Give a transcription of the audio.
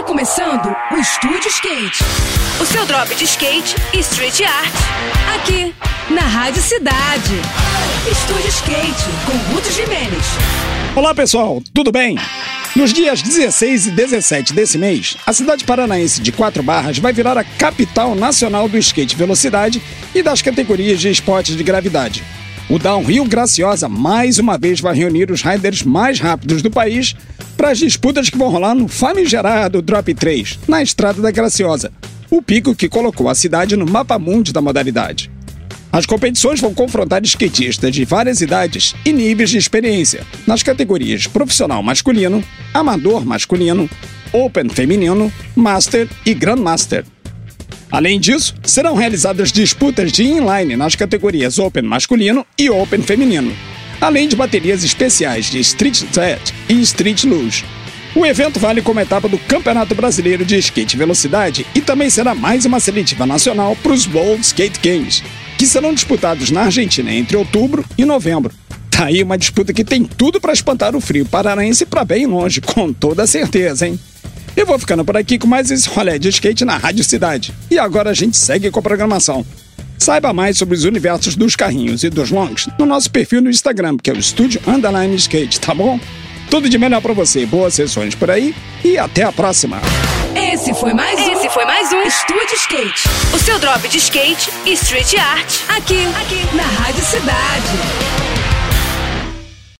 Está começando o Estúdio Skate. O seu drop de skate e street art. Aqui, na Rádio Cidade. Estúdio Skate, com Guto Jimenez. Olá pessoal, tudo bem? Nos dias 16 e 17 desse mês, a cidade paranaense de Quatro Barras vai virar a capital nacional do skate velocidade e das categorias de esportes de gravidade. O Downhill Graciosa mais uma vez vai reunir os riders mais rápidos do país para as disputas que vão rolar no famigerado Drop 3, na Estrada da Graciosa, o pico que colocou a cidade no mapa mundi da modalidade. As competições vão confrontar skatistas de várias idades e níveis de experiência, nas categorias profissional masculino, amador masculino, open feminino, master e grandmaster. Além disso, serão realizadas disputas de inline nas categorias Open masculino e Open feminino, além de baterias especiais de Street Set e Street Luge. O evento vale como etapa do Campeonato Brasileiro de Skate Velocidade e também será mais uma seletiva nacional para os World Skate Games, que serão disputados na Argentina entre outubro e novembro. Tá aí uma disputa que tem tudo para espantar o frio paranaense para bem longe, com toda certeza, hein? Eu vou ficando por aqui com mais esse rolê de skate na Rádio Cidade. E agora a gente segue com a programação. Saiba mais sobre os universos dos carrinhos e dos longs no nosso perfil no Instagram, que é o Estúdio Underline Skate, tá bom? Tudo de melhor para você, boas sessões por aí e até a próxima. Esse foi mais um. Esse foi mais um Estúdio Skate. O seu drop de skate e street art. Aqui, aqui, na Rádio Cidade.